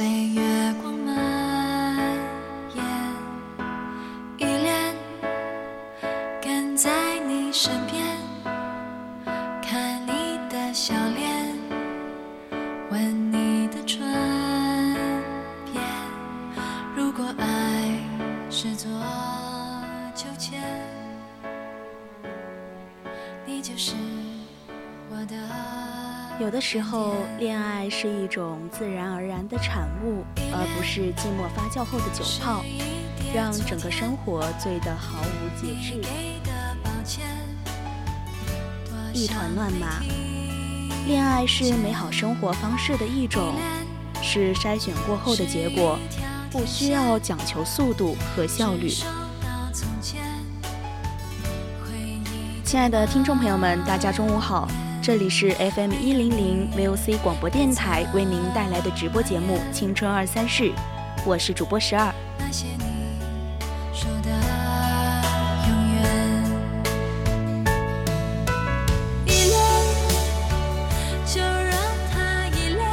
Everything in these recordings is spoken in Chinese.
随月光蔓延。依恋跟在你身边，看你的笑脸，吻你的唇边。如果爱是座秋千。你就是我的。有的时候，恋爱是一种自然而然的产物，而不是寂寞发酵后的酒泡，让整个生活醉得毫无节制，一团乱麻。恋爱是美好生活方式的一种，是筛选过后的结果，不需要讲求速度和效率。亲爱的听众朋友们，大家中午好，这里是 FM 一零零 VOC 广播电台为您带来的直播节目《青春二三事》，我是主播十二。那些你说的永远，依恋就让它依恋。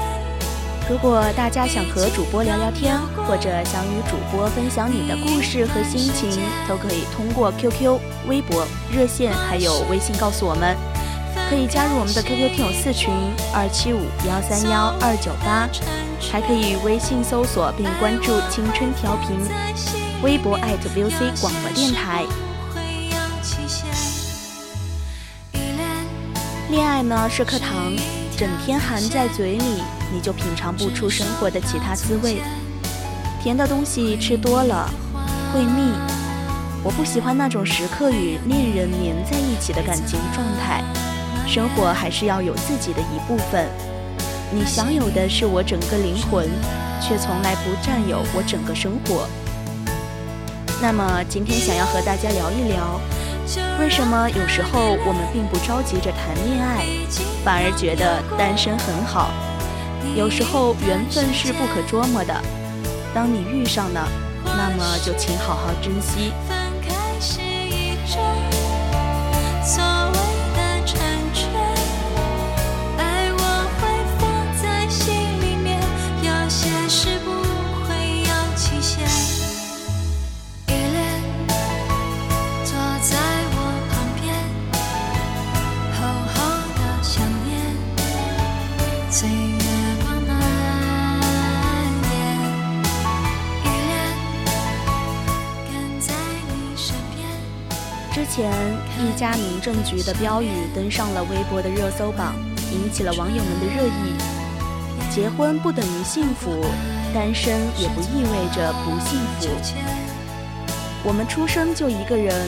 如果大家想和主播聊聊天，或者想与主播分享你的故事和心情，都可以通过 QQ、微博、热线还有微信告诉我们。可以加入我们的 QQ 听友四群二七五幺三幺二九八，还可以微信搜索并关注“青春调频”，微博 @VOC 广播电台。恋爱呢是颗糖，整天含在嘴里，你就品尝不出生活的其他滋味。甜的东西吃多了会腻，我不喜欢那种时刻与恋人黏在一起的感情状态。生活还是要有自己的一部分。你享有的是我整个灵魂，却从来不占有我整个生活。那么今天想要和大家聊一聊，为什么有时候我们并不着急着谈恋爱，反而觉得单身很好？有时候缘分是不可捉摸的，当你遇上了，那么就请好好珍惜。家民政局的标语登上了微博的热搜榜，引起了网友们的热议。结婚不等于幸福，单身也不意味着不幸福。我们出生就一个人，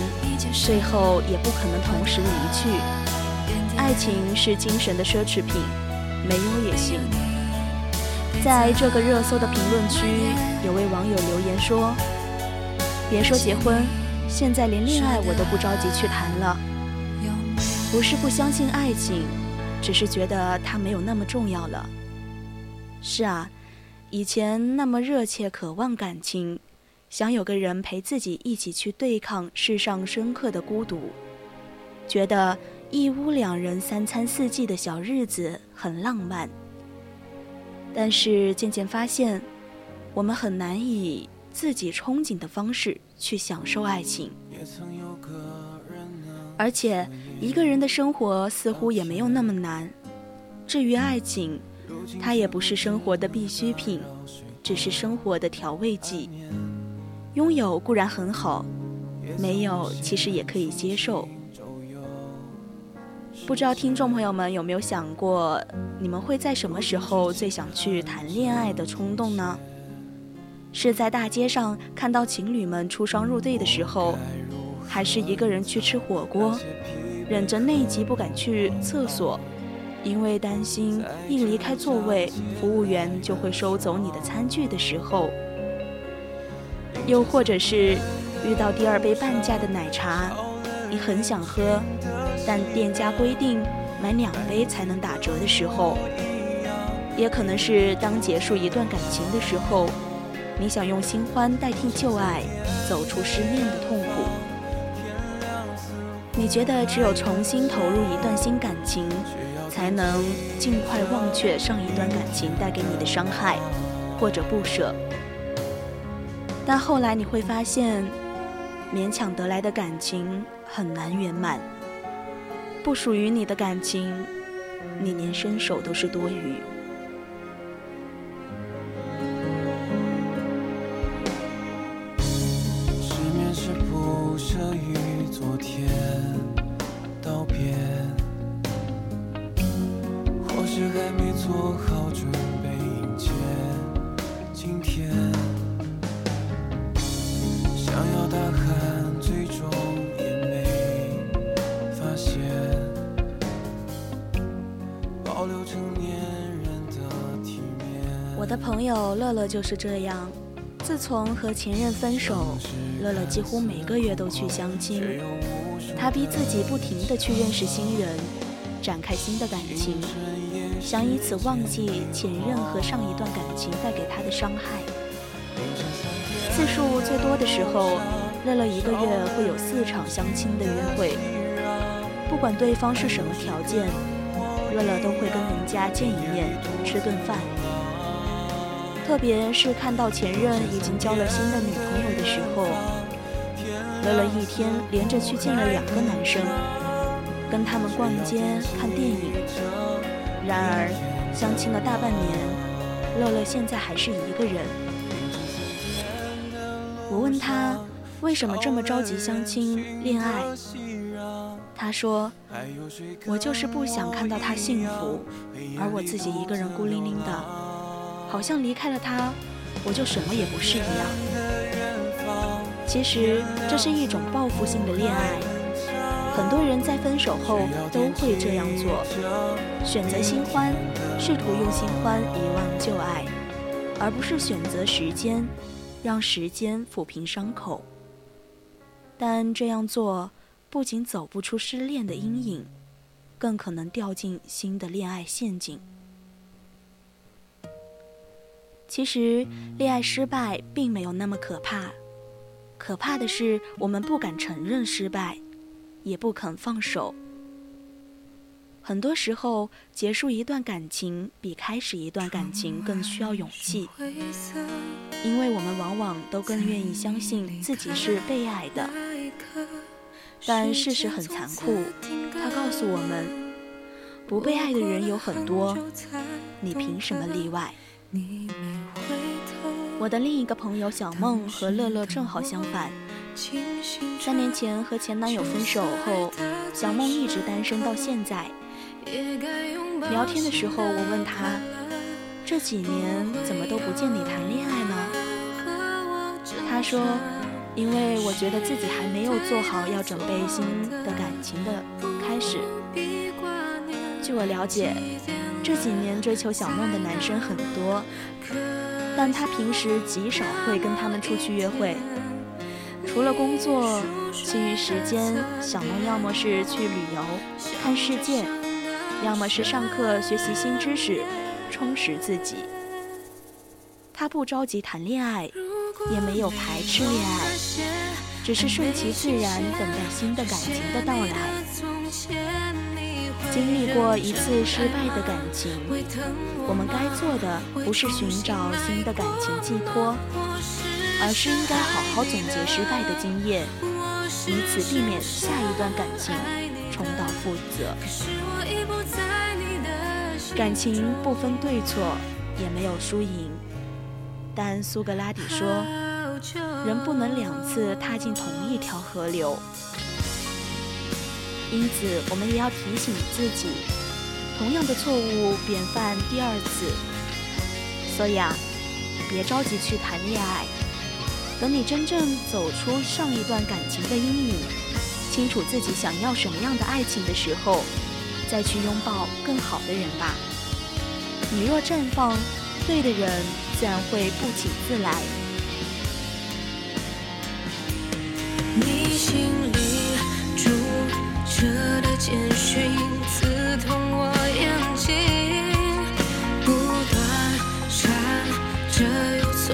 最后也不可能同时离去。爱情是精神的奢侈品，没有也行。在这个热搜的评论区，有位网友留言说：“别说结婚。”现在连恋爱我都不着急去谈了，不是不相信爱情，只是觉得它没有那么重要了。是啊，以前那么热切渴望感情，想有个人陪自己一起去对抗世上深刻的孤独，觉得一屋两人三餐四季的小日子很浪漫。但是渐渐发现，我们很难以自己憧憬的方式去享受爱情，而且一个人的生活似乎也没有那么难。至于爱情，它也不是生活的必需品，只是生活的调味剂。拥有固然很好，没有其实也可以接受。不知道听众朋友们有没有想过，你们会在什么时候最想去谈恋爱的冲动呢？是在大街上看到情侣们出双入对的时候，还是一个人去吃火锅，忍着内急不敢去厕所，因为担心一离开座位，服务员就会收走你的餐具的时候？又或者是遇到第二杯半价的奶茶，你很想喝，但店家规定买两杯才能打折的时候？也可能是当结束一段感情的时候。你想用新欢代替旧爱，走出失恋的痛苦？你觉得只有重新投入一段新感情，才能尽快忘却上一段感情带给你的伤害或者不舍？但后来你会发现，勉强得来的感情很难圆满，不属于你的感情，你连伸手都是多余。我的朋友乐乐就是这样。自从和前任分手，乐乐几乎每个月都去相亲。他逼自己不停的去认识新人，展开新的感情，想以此忘记前任和上一段感情带给他的伤害。次数最多的时候，乐乐一个月会有四场相亲的约会。不管对方是什么条件，乐乐都会跟人家见一面，吃顿饭。特别是看到前任已经交了新的女朋友的时候，乐乐一天连着去见了两个男生，跟他们逛街看电影。然而，相亲了大半年，乐乐现在还是一个人。我问他为什么这么着急相亲恋爱，他说：“我就是不想看到他幸福，而我自己一个人孤零零的。”好像离开了他，我就什么也不是一样。其实这是一种报复性的恋爱，很多人在分手后都会这样做，选择新欢，试图用新欢遗忘旧爱，而不是选择时间，让时间抚平伤口。但这样做不仅走不出失恋的阴影，更可能掉进新的恋爱陷阱。其实，恋爱失败并没有那么可怕，可怕的是我们不敢承认失败，也不肯放手。很多时候，结束一段感情比开始一段感情更需要勇气，因为我们往往都更愿意相信自己是被爱的。但事实很残酷，它告诉我们，不被爱的人有很多，你凭什么例外？我的另一个朋友小梦和乐乐正好相反。三年前和前男友分手后，小梦一直单身到现在。聊天的时候，我问他：“这几年怎么都不见你谈恋爱呢？”他说：“因为我觉得自己还没有做好要准备新的感情的开始。”据我了解。这几年追求小梦的男生很多，但他平时极少会跟他们出去约会。除了工作，其余时间小梦要么是去旅游、看世界，要么是上课学习新知识，充实自己。他不着急谈恋爱，也没有排斥恋爱，只是顺其自然等待新的感情的到来。经历过一次失败的感情，我们该做的不是寻找新的感情寄托，而是应该好好总结失败的经验，以此避免下一段感情重蹈覆辙。感情不分对错，也没有输赢。但苏格拉底说，人不能两次踏进同一条河流。因此，我们也要提醒自己，同样的错误别犯第二次。所以啊，别着急去谈恋爱，等你真正走出上一段感情的阴影，清楚自己想要什么样的爱情的时候，再去拥抱更好的人吧。你若绽放，对的人自然会不请自来。你心里住着的简讯刺痛我眼睛，不断闪着又存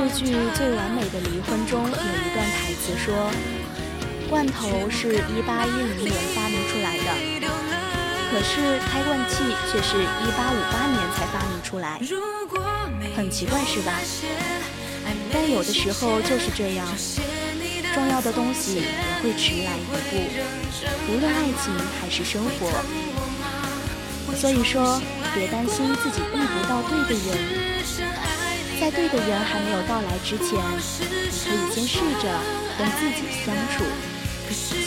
日剧《最完美的离婚》中有一段台词说：“罐头是一八一零年发明出来的，可是开罐器却是一八五八年才发明出来，很奇怪是吧？但有的时候就是这样，重要的东西也会迟来一步，无论爱情还是生活。所以说，别担心自己遇不到对的人。”在对的人还没有到来之前，你可以先试着跟自己相处，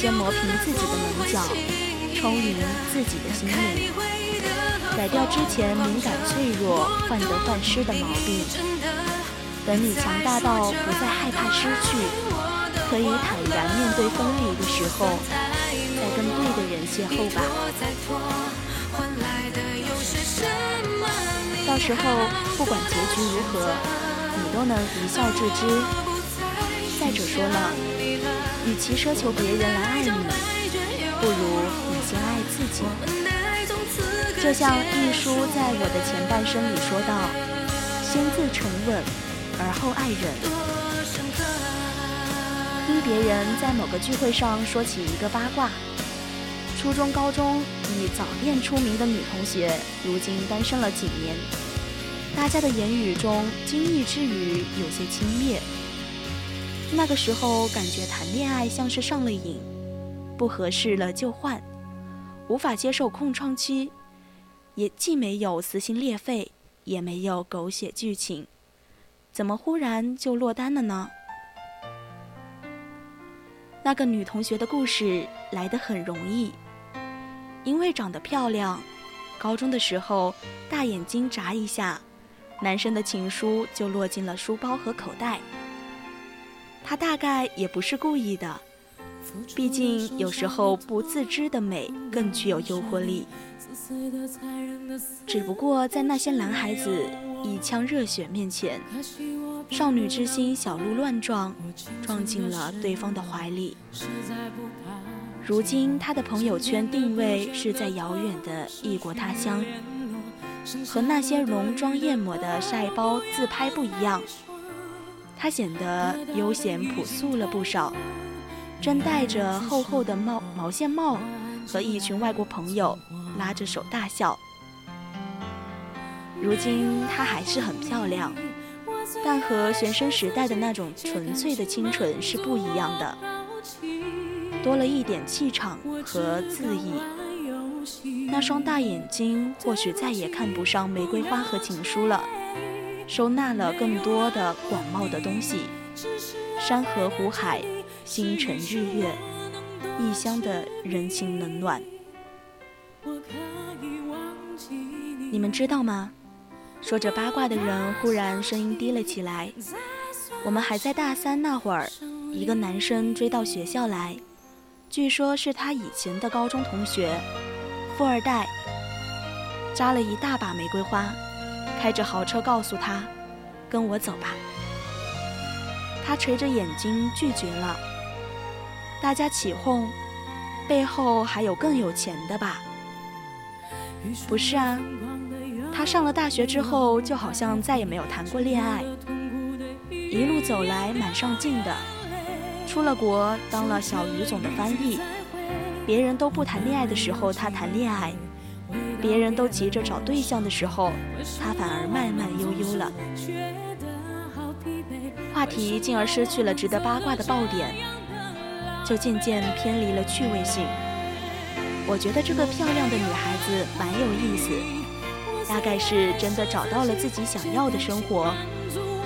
先磨平自己的棱角，充盈自己的心灵，改掉之前敏感脆弱、患得患失的毛病。等你强大到不再害怕失去，可以坦然面对分离的时候，再跟对的人邂逅吧。到时候，不管结局如何，你都能一笑置之。再者说了，与其奢求别人来爱你，不如你先爱自己。就像一书在我的前半生里说道：“先自沉稳，而后爱人。”听别人在某个聚会上说起一个八卦：初中、高中以早恋出名的女同学，如今单身了几年。大家的言语中，惊异之余有些轻蔑。那个时候感觉谈恋爱像是上了瘾，不合适了就换，无法接受空窗期，也既没有撕心裂肺，也没有狗血剧情，怎么忽然就落单了呢？那个女同学的故事来得很容易，因为长得漂亮，高中的时候大眼睛眨一下。男生的情书就落进了书包和口袋。他大概也不是故意的，毕竟有时候不自知的美更具有诱惑力。只不过在那些男孩子一腔热血面前，少女之心小鹿乱撞，撞进了对方的怀里。如今他的朋友圈定位是在遥远的异国他乡。和那些浓妆艳抹的晒包自拍不一样，他显得悠闲朴素了不少。正戴着厚厚的帽毛线帽，和一群外国朋友拉着手大笑。如今她还是很漂亮，但和学生时代的那种纯粹的清纯是不一样的，多了一点气场和恣意。那双大眼睛或许再也看不上玫瑰花和情书了，收纳了更多的广袤的东西，山河湖海，星辰日月，异乡的人情冷暖。你们知道吗？说着八卦的人忽然声音低了起来。我们还在大三那会儿，一个男生追到学校来，据说是他以前的高中同学。富二代扎了一大把玫瑰花，开着豪车告诉他：“跟我走吧。”他垂着眼睛拒绝了。大家起哄：“背后还有更有钱的吧？”不是啊，他上了大学之后就好像再也没有谈过恋爱，一路走来蛮上进的，出了国当了小语总的翻译。别人都不谈恋爱的时候，他谈恋爱；别人都急着找对象的时候，他反而慢慢悠悠了，话题进而失去了值得八卦的爆点，就渐渐偏离了趣味性。我觉得这个漂亮的女孩子蛮有意思，大概是真的找到了自己想要的生活，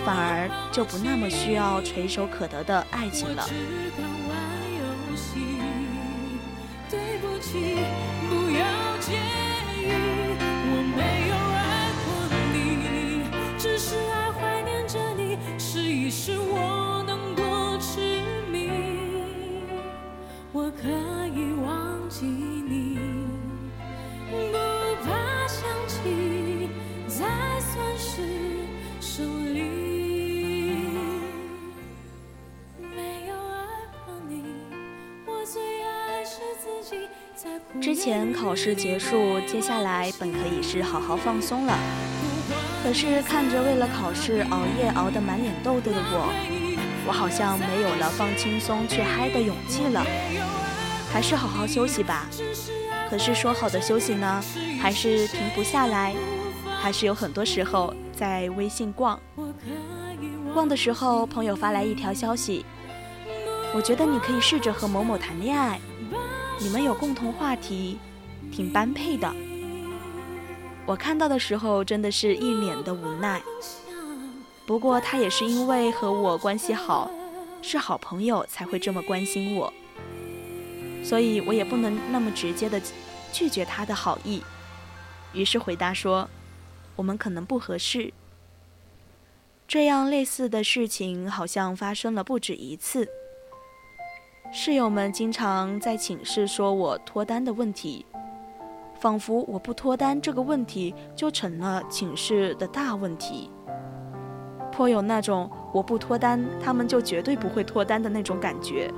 反而就不那么需要垂手可得的爱情了。不要介意，我没有爱过你，只是爱怀念着你，试一试我。之前考试结束，接下来本可以是好好放松了。可是看着为了考试熬夜熬得满脸痘痘的我，我好像没有了放轻松去嗨的勇气了。还是好好休息吧。可是说好的休息呢，还是停不下来，还是有很多时候在微信逛。逛的时候，朋友发来一条消息，我觉得你可以试着和某某谈恋爱。你们有共同话题，挺般配的。我看到的时候真的是一脸的无奈。不过他也是因为和我关系好，是好朋友才会这么关心我，所以我也不能那么直接的拒绝他的好意。于是回答说：“我们可能不合适。”这样类似的事情好像发生了不止一次。室友们经常在寝室说我脱单的问题，仿佛我不脱单这个问题就成了寝室的大问题，颇有那种我不脱单，他们就绝对不会脱单的那种感觉。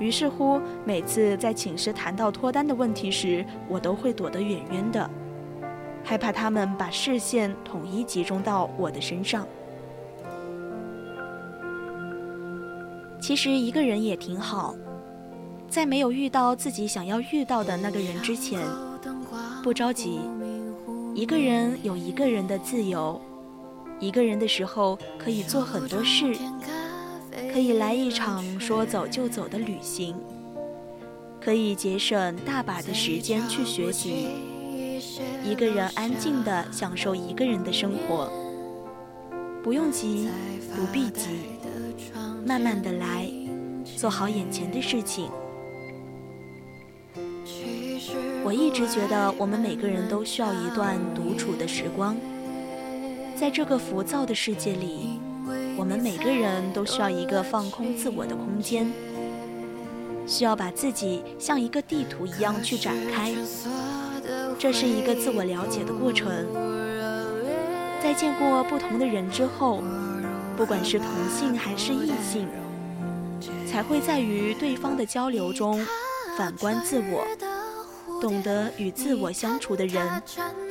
于是乎，每次在寝室谈到脱单的问题时，我都会躲得远远的，害怕他们把视线统一集中到我的身上。其实一个人也挺好，在没有遇到自己想要遇到的那个人之前，不着急。一个人有一个人的自由，一个人的时候可以做很多事，可以来一场说走就走的旅行，可以节省大把的时间去学习。一个人安静的享受一个人的生活，不用急，不必急。慢慢的来，做好眼前的事情。我一直觉得，我们每个人都需要一段独处的时光。在这个浮躁的世界里，我们每个人都需要一个放空自我的空间，需要把自己像一个地图一样去展开。这是一个自我了解的过程。在见过不同的人之后。不管是同性还是异性，才会在与对方的交流中反观自我，懂得与自我相处的人，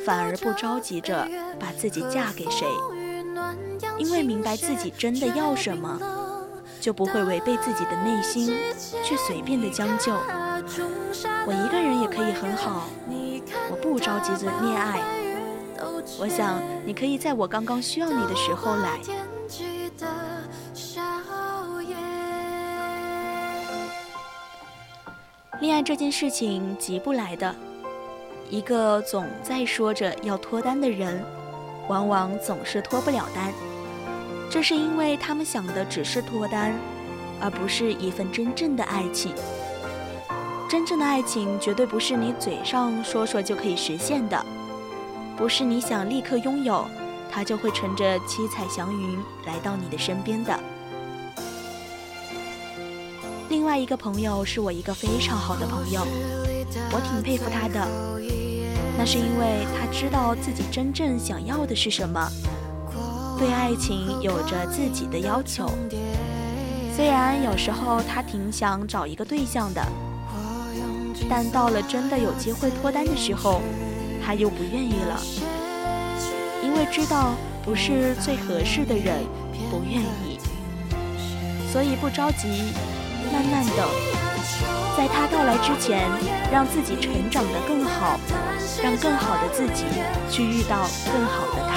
反而不着急着把自己嫁给谁，因为明白自己真的要什么，就不会违背自己的内心去随便的将就。我一个人也可以很好，我不着急着恋爱。我想你可以在我刚刚需要你的时候来。恋爱这件事情急不来的，一个总在说着要脱单的人，往往总是脱不了单。这是因为他们想的只是脱单，而不是一份真正的爱情。真正的爱情绝对不是你嘴上说说就可以实现的，不是你想立刻拥有，它就会乘着七彩祥云来到你的身边的。外一个朋友是我一个非常好的朋友，我挺佩服他的。那是因为他知道自己真正想要的是什么，对爱情有着自己的要求。虽然有时候他挺想找一个对象的，但到了真的有机会脱单的时候，他又不愿意了，因为知道不是最合适的人，不愿意，所以不着急。慢慢的，在他到来之前，让自己成长得更好，让更好的自己去遇到更好的他。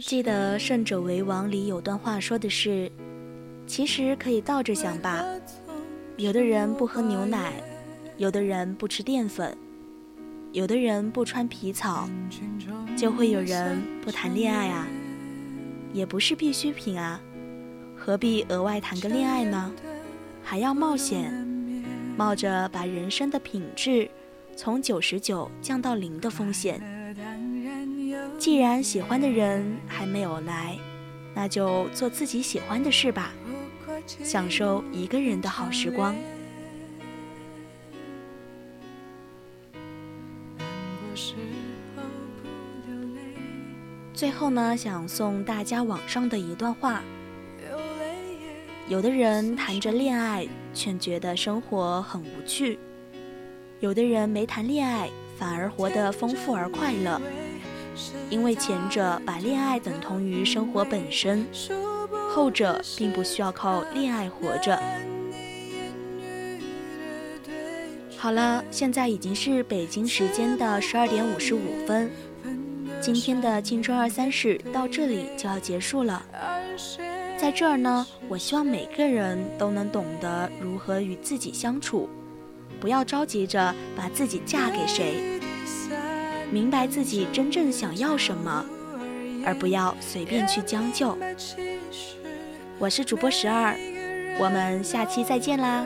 记得《胜者为王》里有段话说的是：“其实可以倒着想吧，有的人不喝牛奶，有的人不吃淀粉，有的人不穿皮草，就会有人不谈恋爱啊，也不是必需品啊，何必额外谈个恋爱呢？还要冒险，冒着把人生的品质从九十九降到零的风险。”既然喜欢的人还没有来，那就做自己喜欢的事吧，享受一个人的好时光。最后呢，想送大家网上的一段话：有的人谈着恋爱，却觉得生活很无趣；有的人没谈恋爱，反而活得丰富而快乐。因为前者把恋爱等同于生活本身，后者并不需要靠恋爱活着。好了，现在已经是北京时间的十二点五十五分，今天的青春二三事到这里就要结束了。在这儿呢，我希望每个人都能懂得如何与自己相处，不要着急着把自己嫁给谁。明白自己真正想要什么，而不要随便去将就。我是主播十二，我们下期再见啦。